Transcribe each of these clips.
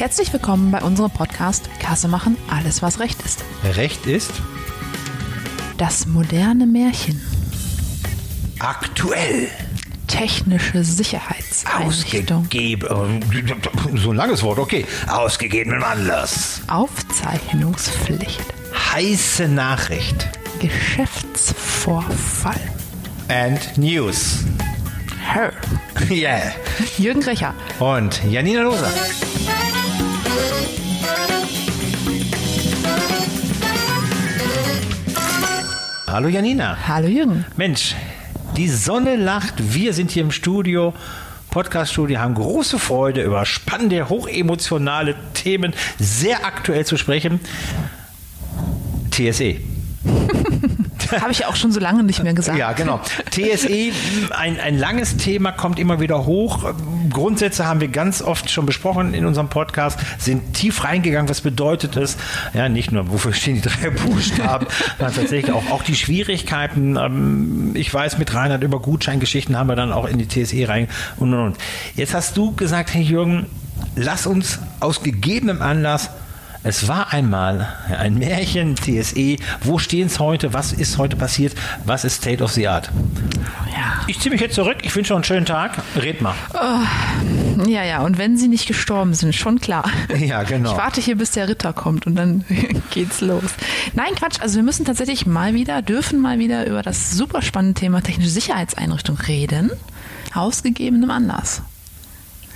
Herzlich willkommen bei unserem Podcast Kasse machen, alles was Recht ist. Recht ist Das moderne Märchen. aktuell. Technische Sicherheitseinrichtung. Ausgegeben. So ein langes Wort, okay. Ausgegebenem Anlass. Aufzeichnungspflicht. Heiße Nachricht. Geschäftsvorfall. And News. Her. Yeah. Jürgen Recher. Und Janina Loser. Hallo Janina. Hallo Jürgen. Mensch, die Sonne lacht, wir sind hier im Studio, Podcast-Studio, haben große Freude, über spannende, hochemotionale Themen sehr aktuell zu sprechen. TSE. Habe ich ja auch schon so lange nicht mehr gesagt. Ja, genau. TSE, ein, ein langes Thema, kommt immer wieder hoch. Grundsätze haben wir ganz oft schon besprochen in unserem Podcast, sind tief reingegangen. Was bedeutet es? Ja, nicht nur, wofür stehen die drei Buchstaben, sondern tatsächlich auch, auch die Schwierigkeiten. Ähm, Ich weiß, mit Reinhard über Gutscheingeschichten haben wir dann auch in die TSE rein und und und. Jetzt hast du gesagt, Herr Jürgen, lass uns aus gegebenem Anlass es war einmal ein Märchen, TSE. Wo stehen es heute? Was ist heute passiert? Was ist State of the Art? Ja. Ich ziehe mich jetzt zurück. Ich wünsche noch einen schönen Tag. Red mal. ja, ja. Und wenn sie nicht gestorben sind, schon klar. Ja, genau. Ich warte hier, bis der Ritter kommt und dann geht's los. Nein, Quatsch. Also wir müssen tatsächlich mal wieder, dürfen mal wieder über das super spannende Thema technische Sicherheitseinrichtung reden. Aus gegebenem Anlass.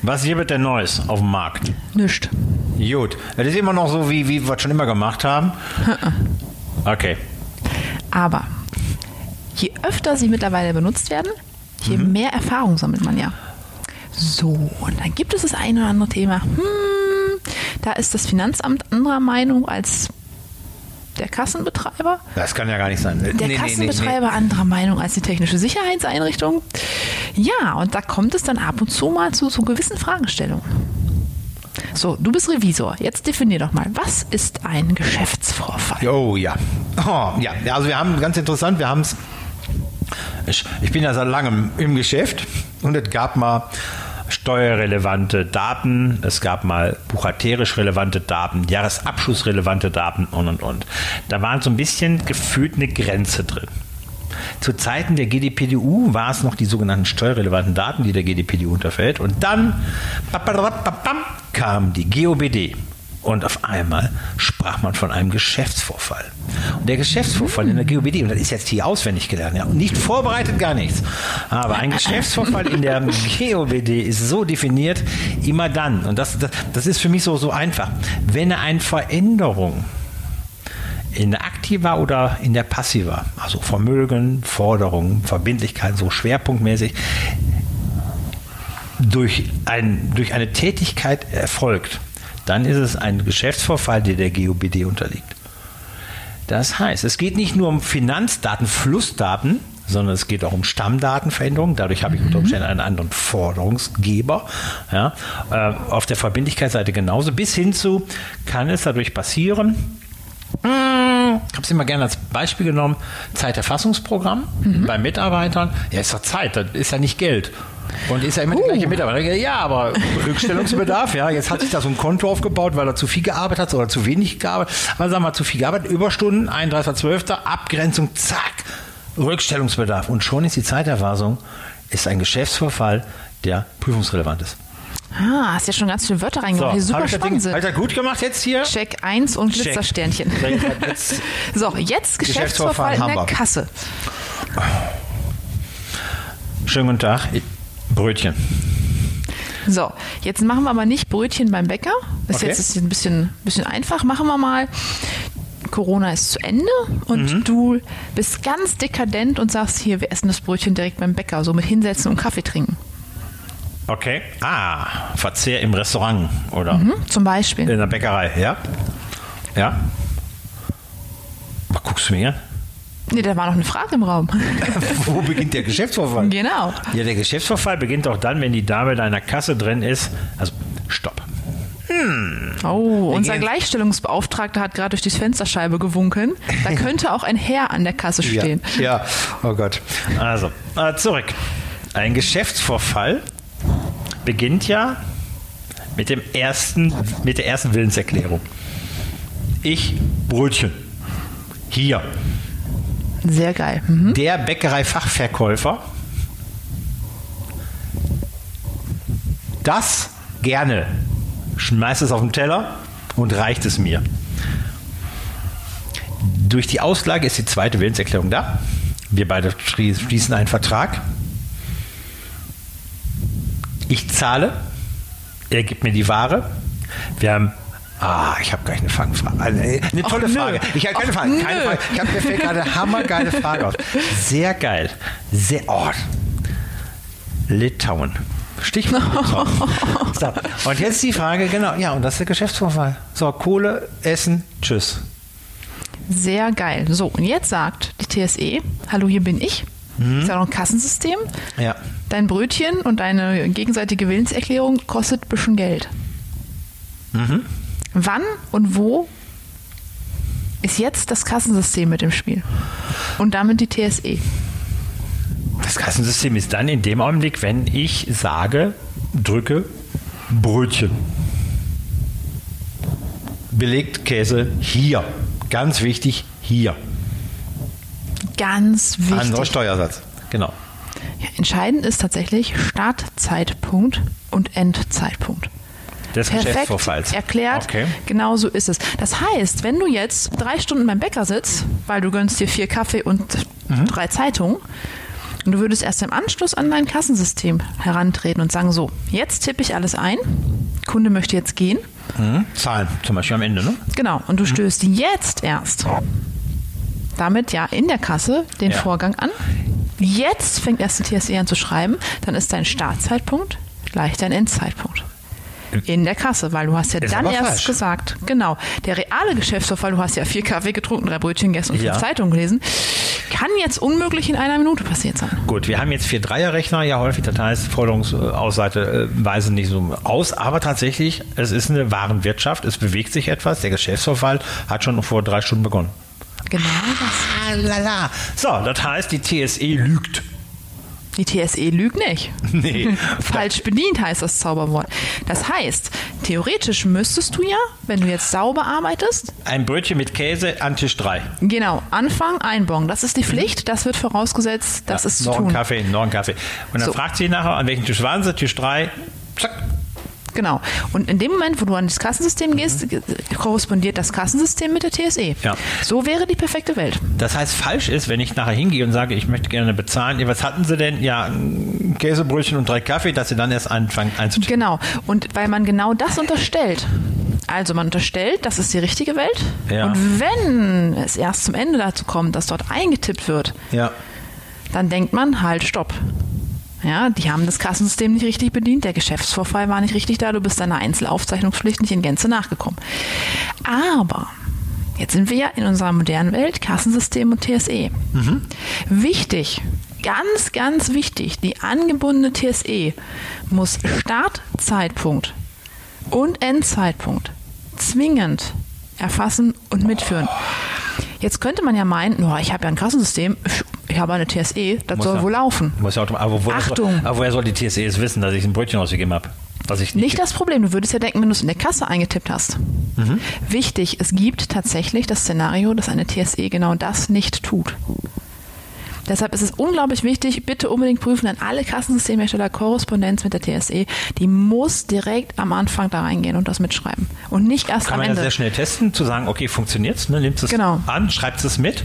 Was gibt denn Neues auf dem Markt? Nischt. Gut. Das ist immer noch so, wie, wie wir es schon immer gemacht haben. Okay. Aber je öfter sie mittlerweile benutzt werden, je Mhm. mehr Erfahrung sammelt man ja. So, und dann gibt es das eine oder andere Thema. Hm, da ist das Finanzamt anderer Meinung als der Kassenbetreiber. Das kann ja gar nicht sein. Der Nee, nee, nee, Kassenbetreiber anderer Meinung als die technische Sicherheitseinrichtung. Ja, und da kommt es dann ab und zu mal zu, zu gewissen Fragestellungen. So, du bist Revisor. Jetzt definier doch mal, was ist ein Geschäftsvorfall? nee. Oh ja. Oh, ja. Ja, Also wir haben ganz interessant, wir haben es. Ich, ich bin ja seit langem im Geschäft und es gab mal steuerrelevante Daten, es gab mal buchhalterisch relevante Daten, Jahresabschlussrelevante Daten und und und. Da war so ein bisschen gefühlt eine Grenze drin. Zu Zeiten der GDPDU war es noch die sogenannten steuerrelevanten Daten, die der GDPDU unterfällt. Und dann kam die GOBD. Einmal sprach man von einem Geschäftsvorfall. Und der Geschäftsvorfall in der GOBD, und das ist jetzt hier auswendig gelernt, ja, nicht vorbereitet, gar nichts. Aber ein Geschäftsvorfall in der GOBD ist so definiert, immer dann, und das, das, das ist für mich so, so einfach, wenn eine Veränderung in der Aktiva oder in der Passiva, also Vermögen, Forderungen, Verbindlichkeiten, so schwerpunktmäßig, durch, ein, durch eine Tätigkeit erfolgt, dann ist es ein Geschäftsvorfall, der der GOBD unterliegt. Das heißt, es geht nicht nur um Finanzdaten, Flussdaten, sondern es geht auch um Stammdatenveränderungen. Dadurch habe ich unter Umständen einen anderen Forderungsgeber. Ja, äh, auf der Verbindlichkeitsseite genauso. Bis hin zu, kann es dadurch passieren, ich habe es immer gerne als Beispiel genommen, Zeiterfassungsprogramm bei Mitarbeitern. Ja, ist doch Zeit, das ist ja nicht Geld. Und ist ja immer der gleiche Mitarbeiter. Ja, aber Rückstellungsbedarf, ja, jetzt hat sich da so ein Konto aufgebaut, weil er zu viel gearbeitet hat oder zu wenig gearbeitet. Also sagen wir zu viel gearbeitet, Überstunden, 31.12., Abgrenzung, zack, Rückstellungsbedarf. Und schon ist die Zeiterfassung, ist ein Geschäftsvorfall, der prüfungsrelevant ist. Ah, hast ja schon ganz viele Wörter reingebracht, die super spannend sind. das gut gemacht jetzt hier? Check 1 und. Glitzersternchen. Jetzt- So, jetzt Geschäftsvorfall Geschäftsvorfall in haben der wir. Kasse. Schönen guten Tag. Brötchen. So, jetzt machen wir aber nicht Brötchen beim Bäcker. Das Okay. jetzt ist ein bisschen, bisschen einfach. Machen wir mal. Corona ist zu Ende und Mhm. du bist ganz dekadent und sagst hier, wir essen das Brötchen direkt beim Bäcker, so mit hinsetzen und Kaffee trinken. Okay. Ah, Verzehr im Restaurant oder Hm? Zum Beispiel. in der Bäckerei, ja? Ja. Was guckst du mir an? Nee, da war noch eine Frage im Raum. Wo beginnt der Geschäftsvorfall? genau. Ja, der Geschäftsvorfall beginnt auch dann, wenn die Dame in einer Kasse drin ist. Also, stopp. Oh, unser gehen- Gleichstellungsbeauftragter hat gerade durch die Fensterscheibe gewunken. Da könnte auch ein Herr an der Kasse stehen. Ja, ja. oh Gott. Also, äh, zurück. Ein Geschäftsvorfall beginnt ja mit dem ersten, mit der ersten Willenserklärung. Ich Brötchen. Hier. Sehr geil. Mhm. Der Bäckerei-Fachverkäufer. Das gerne. Schmeißt es auf den Teller und reicht es mir. Durch die Auslage ist die zweite Willenserklärung da. Wir beide schließen einen Vertrag. Ich zahle. Er gibt mir die Ware. Wir haben. Ah, ich habe gleich eine Fangfrage. Eine, eine Och, tolle nö. Frage. Ich habe keine Och, Frage. Keine. Frage. Ich habe mir fällt gerade eine hammergeile Frage auf. Sehr geil. Sehr. Oh. Litauen. Stichwort. So. Und jetzt die Frage, genau, ja, und das ist der Geschäftsvorfall. So, Kohle, Essen, tschüss. Sehr geil. So, und jetzt sagt die TSE, hallo, hier bin ich. Ist ja noch ein Kassensystem. Ja. Dein Brötchen und deine gegenseitige Willenserklärung kostet ein bisschen Geld. Wann und wo ist jetzt das Kassensystem mit im Spiel? Und damit die. TSE. Das Kassensystem ist dann in dem Augenblick, wenn ich sage, drücke Brötchen. Belegt Käse hier. Ganz wichtig, hier. Ganz wichtig. Anderer Steuersatz. Genau. Ja, entscheidend ist tatsächlich Startzeitpunkt und Endzeitpunkt. Des Perfekt erklärt. Okay. Genau so ist es. Das heißt, wenn du jetzt drei Stunden beim Bäcker sitzt, weil du gönnst dir vier Kaffee und Mhm. drei Zeitungen, und du würdest erst im Anschluss an dein Kassensystem herantreten und sagen, so, jetzt tippe ich alles ein, Kunde möchte jetzt gehen, Mhm. Zahlen, zum Beispiel am Ende, ne? genau, und du stößt jetzt erst damit ja in der Kasse den Ja. Vorgang an. Jetzt fängt erst die TSE an zu schreiben, dann ist dein Startzeitpunkt gleich dein Endzeitpunkt. In der Kasse, weil du hast ja dann erst falsch. gesagt, genau, der reale Geschäftsverfall, du hast ja vier Kaffee getrunken, drei Brötchen gegessen und Ja. fünf Zeitungen gelesen, kann jetzt unmöglich in einer Minute passiert sein. Gut, wir haben jetzt vier Dreierrechner, ja häufig, das heißt, Forderungsausseite äh, weisen nicht so aus, aber tatsächlich, es ist eine Warenwirtschaft, es bewegt sich etwas, der Geschäftsverfall hat schon vor drei Stunden begonnen. Genau das. Ah, lala. So, das heißt, die TSE lügt. Die TSE lügt nicht. Nee. Falsch bedient heißt das Zauberwort. Das heißt, theoretisch müsstest du ja, wenn du jetzt sauber arbeitest, Ein Brötchen mit Käse an Tisch 3. genau, Anfang einbongen. Das ist die Pflicht, das wird vorausgesetzt, das ist zu noch ein tun. Kaffee, noch ein Kaffee. Und dann So. fragt sie nachher, an welchem Tisch waren sie? Tisch 3. Zack. Genau. Und in dem Moment, wo du an das Kassensystem gehst, ge- korrespondiert das Kassensystem mit der TSE. Ja. So wäre die perfekte Welt. Das heißt, falsch ist, wenn ich nachher hingehe und sage, ich möchte gerne bezahlen. Was hatten sie denn? Ja, Käsebrötchen und drei Kaffee, dass sie dann erst anfangen einzutippen. Genau. Und weil man genau das unterstellt. Also man unterstellt, das ist die richtige Welt. Ja. Und wenn es erst zum Ende dazu kommt, dass dort eingetippt wird, Ja. dann denkt man, halt, stopp. Ja, die haben das Kassensystem nicht richtig bedient, der Geschäftsvorfall war nicht richtig da, du bist deiner Einzelaufzeichnungspflicht nicht in Gänze nachgekommen. Aber jetzt sind wir ja in unserer modernen Welt, Kassensystem und TSE. Wichtig, ganz, ganz wichtig, die angebundene TSE muss Startzeitpunkt und Endzeitpunkt zwingend erfassen und mitführen. Jetzt könnte man ja meinen, oh, ich habe ja ein Kassensystem, ich habe eine TSE, das Muss soll ja- wohl laufen. Muss ja aber, woher Achtung. Soll, aber woher soll die TSE es wissen, dass ich ein Brötchen ausgegeben habe? Was ich nicht. Nicht das Problem, du würdest ja denken, wenn du es in der Kasse eingetippt hast. Mhm. Wichtig, es gibt tatsächlich das Szenario, dass eine TSE genau das nicht tut. Deshalb ist es unglaublich wichtig, bitte unbedingt prüfen an alle Kassensystemhersteller Korrespondenz mit der TSE. Die muss direkt am Anfang da reingehen und das mitschreiben. Und nicht erst Kann am man das Ende. sehr schnell testen, zu sagen, okay, funktioniert's, ne? nimmt es Genau. an, schreibt es mit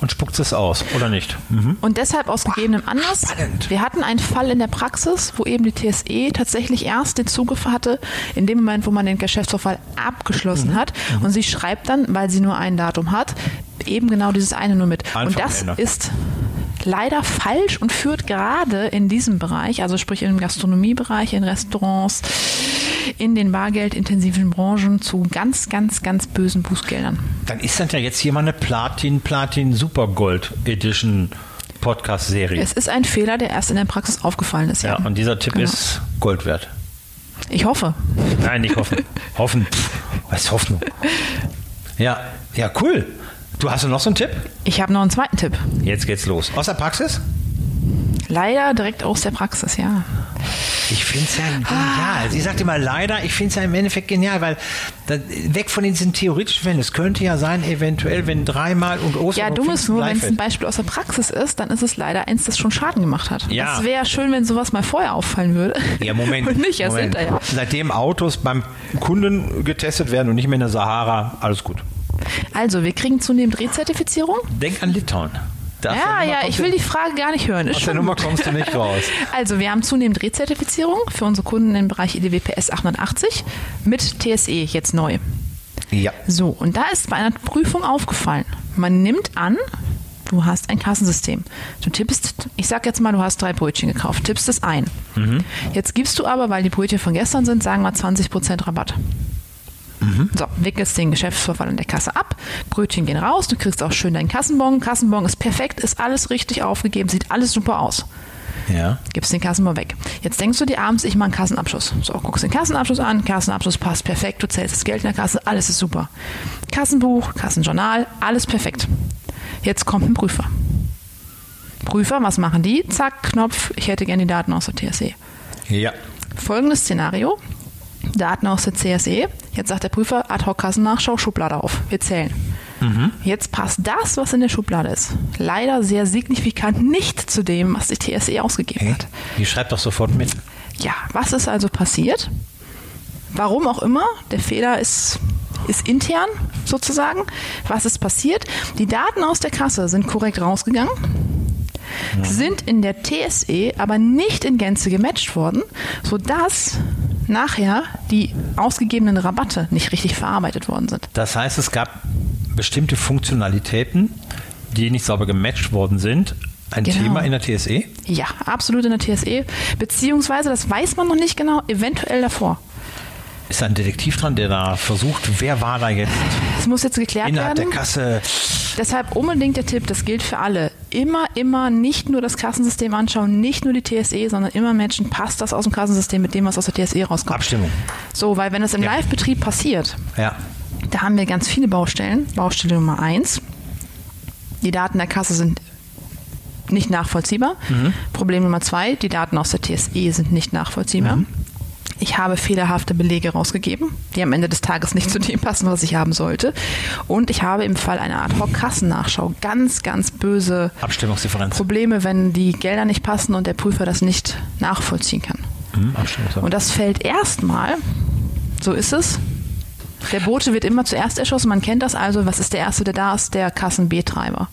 und spuckt es aus, oder nicht? Mhm. Und deshalb aus gegebenem Anlass. spannend. Wir hatten einen Fall in der Praxis, wo eben die TSE tatsächlich erst den Zugriff hatte, in dem Moment, wo man den Geschäftsvorfall Mhm. abgeschlossen hat. Und sie schreibt dann, weil sie nur ein Datum hat, eben genau dieses eine nur mit. Anfang, und das Ende. ist leider falsch und führt gerade in diesem Bereich, also sprich im Gastronomiebereich, in Restaurants, in den bargeldintensiven Branchen zu ganz, ganz, ganz bösen Bußgeldern. Dann ist das ja jetzt hier mal eine Platin, Platin Super Gold Edition Podcast-Serie. Es ist ein Fehler, der erst in der Praxis aufgefallen ist. Ja, und dieser Tipp Genau. ist Gold wert. Ich hoffe. Nein, nicht hoffen. hoffen. Was ist Hoffnung? Ja, ja, cool. Du hast du noch so einen Tipp? Ich habe noch einen zweiten Tipp. Jetzt geht's los. Aus der Praxis? Leider direkt aus der Praxis, ja. Ich finde es ja genial. Sie sagt immer leider, ich finde es ja im Endeffekt genial, weil weg von diesen theoretischen Fällen. Es könnte ja sein, eventuell, wenn dreimal und Ostern Ja, dumm ist nur, wenn es ein. Beispiel aus der Praxis ist, dann ist es leider eins, das schon Schaden gemacht hat. Ja. Das wäre schön, wenn sowas mal vorher auffallen würde. Ja, Moment. Und nicht erst Moment. hinterher. Seitdem Autos beim Kunden getestet werden und nicht mehr in der Sahara, alles gut. Also, wir kriegen zunehmend Rezertifizierung. Denk an Litauen. Ja, ja, ich will die Frage gar nicht hören. Ist Aus der Nummer gut. kommst du nicht raus. Also, wir haben zunehmend Rezertifizierung für unsere Kunden im Bereich EDWPS 880 mit TSE jetzt neu. Ja. So, und da ist bei einer Prüfung aufgefallen, man nimmt an, du hast ein Kassensystem. Du tippst, ich sag jetzt mal, du hast drei Brötchen gekauft, tippst es ein. Jetzt gibst du aber, weil die Brötchen von gestern sind, sagen wir 20% Rabatt. So, wickelst den Geschäftsvorfall an der Kasse ab, Brötchen gehen raus, du kriegst auch schön deinen Kassenbon. Kassenbon ist perfekt, ist alles richtig aufgegeben, sieht alles super aus Ja. gibst den Kassenbon weg. Jetzt denkst du dir abends, ich mache einen Kassenabschluss. So, guckst den Kassenabschluss an, Kassenabschluss passt perfekt, du zählst das Geld in der Kasse, alles ist super. Kassenbuch, Kassenjournal, alles perfekt. Jetzt kommt ein Prüfer. Prüfer, was machen die? Zack, Knopf, ich hätte gerne die Daten aus der TSE. Ja. Folgendes Szenario. Daten aus der CSE. Jetzt sagt der Prüfer, Ad-Hoc-Kassennachschau, Schublade auf. Wir zählen. Jetzt passt das, was in der Schublade ist, leider sehr signifikant nicht zu dem, was die TSE ausgegeben Hey, hat. die schreibt doch sofort mit. Ja, was ist also passiert? Warum auch immer, der Fehler ist, ist intern sozusagen. Was ist passiert? Die Daten aus der Kasse sind korrekt rausgegangen, sind in der TSE aber nicht in Gänze gematcht worden, sodass nachher die ausgegebenen Rabatte nicht richtig verarbeitet worden sind. Das heißt, es gab bestimmte Funktionalitäten, die nicht sauber gematcht worden sind. Ein Genau. Thema in der? TSE? Ja, absolut in der TSE, beziehungsweise, das weiß man noch nicht genau, eventuell davor. Ist da ein Detektiv dran, der da versucht, wer war da jetzt Es muss jetzt geklärt innerhalb werden. der Kasse? Deshalb unbedingt der Tipp, das gilt für alle. Immer, immer nicht nur das Kassensystem anschauen, nicht nur die TSE, sondern immer matchen, passt das aus dem Kassensystem mit dem, was aus der TSE rauskommt. Abstimmung. So, weil wenn das im Ja. Live-Betrieb passiert, Ja. da haben wir ganz viele Baustellen. Baustelle Nummer eins, die Daten der Kasse sind nicht nachvollziehbar. Problem Nummer zwei, die Daten aus der TSE sind nicht nachvollziehbar. Ich habe fehlerhafte Belege rausgegeben, die am Ende des Tages nicht zu dem passen, was ich haben sollte. Und ich habe im Fall einer Ad-Hoc-Kassennachschau ganz, ganz böse Abstimmungsdifferenz. Probleme, wenn die Gelder nicht passen und der Prüfer das nicht nachvollziehen kann. Hm, Abstimmungsdifferenz. Und das fällt erstmal, so ist es. Der Bote wird immer zuerst erschossen. Man kennt das also. Was ist der Erste, der da ist? Der Kassen-B-Treiber.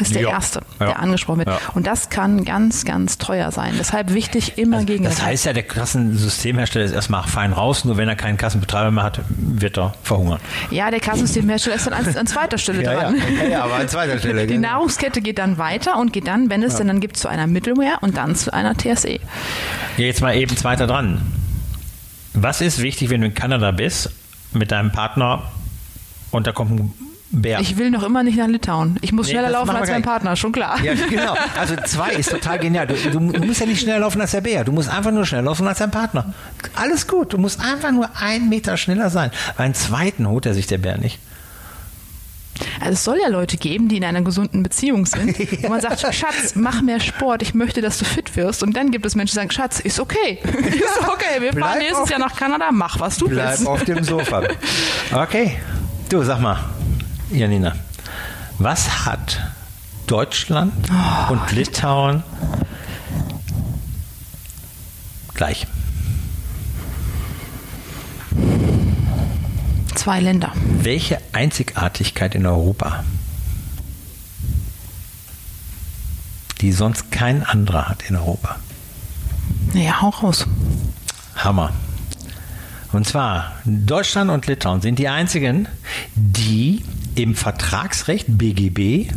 Das ist der Ja. Erste, Ja. der angesprochen wird. Ja. Und das kann ganz, ganz teuer sein. Deshalb wichtig, immer gegen Das heißt ja, der Kassensystemhersteller ist erstmal fein raus, nur wenn er keinen Kassenbetreiber mehr hat, wird er verhungern. Ja, der Kassensystemhersteller ist dann an, an zweiter Stelle dran. okay, aber an zweiter Stelle. Die Nahrungskette geht dann weiter und geht dann, wenn es denn dann gibt, zu einer Middleware und dann zu einer. TSE. Ja, jetzt mal eben zweiter dran. Was ist wichtig, wenn du in Kanada bist, mit deinem Partner und da kommt ein Bär? Ich will noch immer nicht nach Litauen. Ich muss Nee, schneller laufen als mein. Partner, schon klar. Ja, genau. Also zwei ist total genial. Du, du, du musst ja nicht schneller laufen als der Bär. Du musst einfach nur schneller laufen als dein Partner. Alles gut. Du musst einfach nur einen Meter schneller sein. Weil einen zweiten holt er sich der Bär nicht. Also es soll ja Leute geben, die in einer gesunden Beziehung sind, wo man sagt, Schatz, mach mehr Sport, ich möchte, dass du fit wirst. Und dann gibt es Menschen, die sagen, Schatz, ist okay. ist okay, wir Bleib fahren nächstes Jahr nach Kanada, mach, was du Bleib willst. auf dem Sofa. Okay. Du, sag mal, Janina, was hat Deutschland und Litauen gleich? Zwei Länder. Welche Einzigartigkeit in Europa, die sonst kein anderer hat in Europa? Naja, hau raus. Hammer. Und zwar, Deutschland und Litauen sind die einzigen, die im Vertragsrecht BGB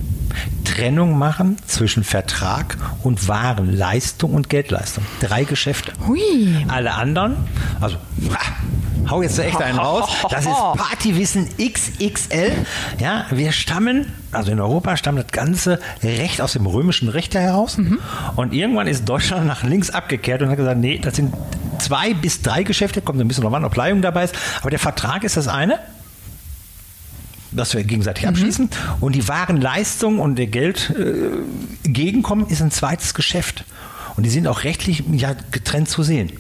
Trennung machen zwischen Vertrag und Warenleistung und Geldleistung. Drei Geschäfte. Hui. Alle anderen, also ha, hau jetzt echt einen raus, das ist Partywissen XXL. Ja, wir stammen, also in Europa stammt das ganze Recht aus dem römischen Recht heraus. Und irgendwann ist Deutschland nach links abgekehrt und hat gesagt, nee, das sind zwei bis drei Geschäfte, kommt ein bisschen noch an, ob Leihung dabei ist. Aber der Vertrag ist das eine dass wir gegenseitig abschließen. Und die wahren Leistungen und der Geld äh, ist ein zweites Geschäft. Und die sind auch rechtlich ja getrennt zu sehen.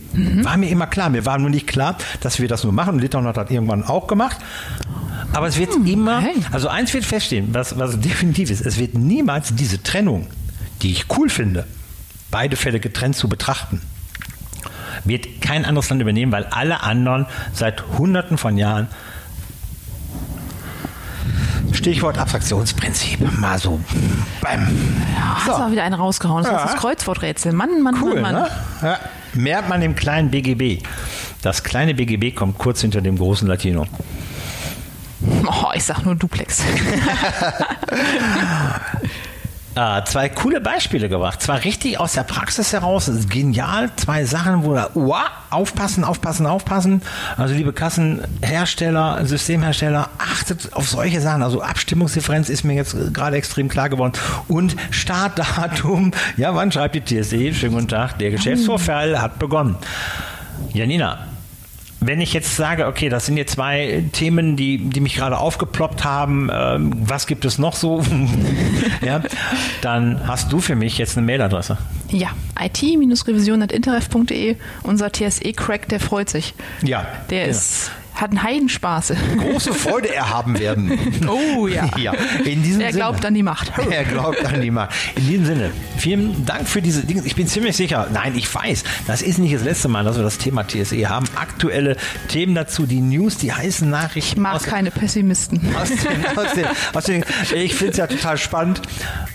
War mir immer klar. Mir war nur nicht klar, dass wir das nur machen. Und Litauen hat das irgendwann auch gemacht. Aber es wird immer, hey. also eins wird feststehen, was, was definitiv ist, es wird niemals diese Trennung, die ich cool finde, beide Fälle getrennt zu betrachten, wird kein anderes Land übernehmen, weil alle anderen seit hunderten von Jahren Stichwort Abstraktionsprinzip. Mal so beim. Ja, hast So. du wieder einen rausgehauen. Das Ja. ist das Kreuzworträtsel. Mann, Mann, Cool, Mann, Mann. ne? Ja. Merkt man im kleinen BGB. Das kleine BGB kommt kurz hinter dem großen Latino. Oh, ich sag nur Duplex. Äh, zwei coole Beispiele gebracht. Zwar richtig aus der Praxis heraus, ist genial. Zwei Sachen, wo da, wow, aufpassen, aufpassen, aufpassen. Also liebe Kassenhersteller, Systemhersteller, achtet auf solche Sachen. Also Abstimmungsdifferenz ist mir jetzt gerade extrem klar geworden. Und Startdatum, ja, wann schreibt die TSE? Schönen guten Tag, der Geschäftsvorfall hat begonnen. Janina, wenn ich jetzt sage, okay, das sind jetzt zwei Themen, die, die mich gerade aufgeploppt haben, ähm, was gibt es noch so? ja, dann hast du für mich jetzt eine Mailadresse. Ja, it-revision.interref.de. Unser TSE-Crack, der freut sich. Ja. Der Ja. ist, hat einen Heidenspaß. Große Freude erhaben werden. Oh ja. ja. In diesem Er glaubt Sinne. an die Macht. Er glaubt an die Macht. In diesem Sinne, vielen Dank für diese Dinge. Ich bin ziemlich sicher, nein, ich weiß, das ist nicht das letzte Mal, dass wir das Thema TSE haben. Aktuelle Themen dazu, die News, die heißen Nachrichten. Ich mag aus- keine Pessimisten. Aus den, aus den, aus den, ich finde es ja total spannend.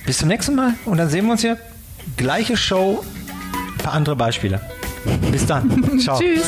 Bis zum nächsten Mal und dann sehen wir uns hier. Gleiche Show, ein paar andere Beispiele. Bis dann. Ciao. Tschüss.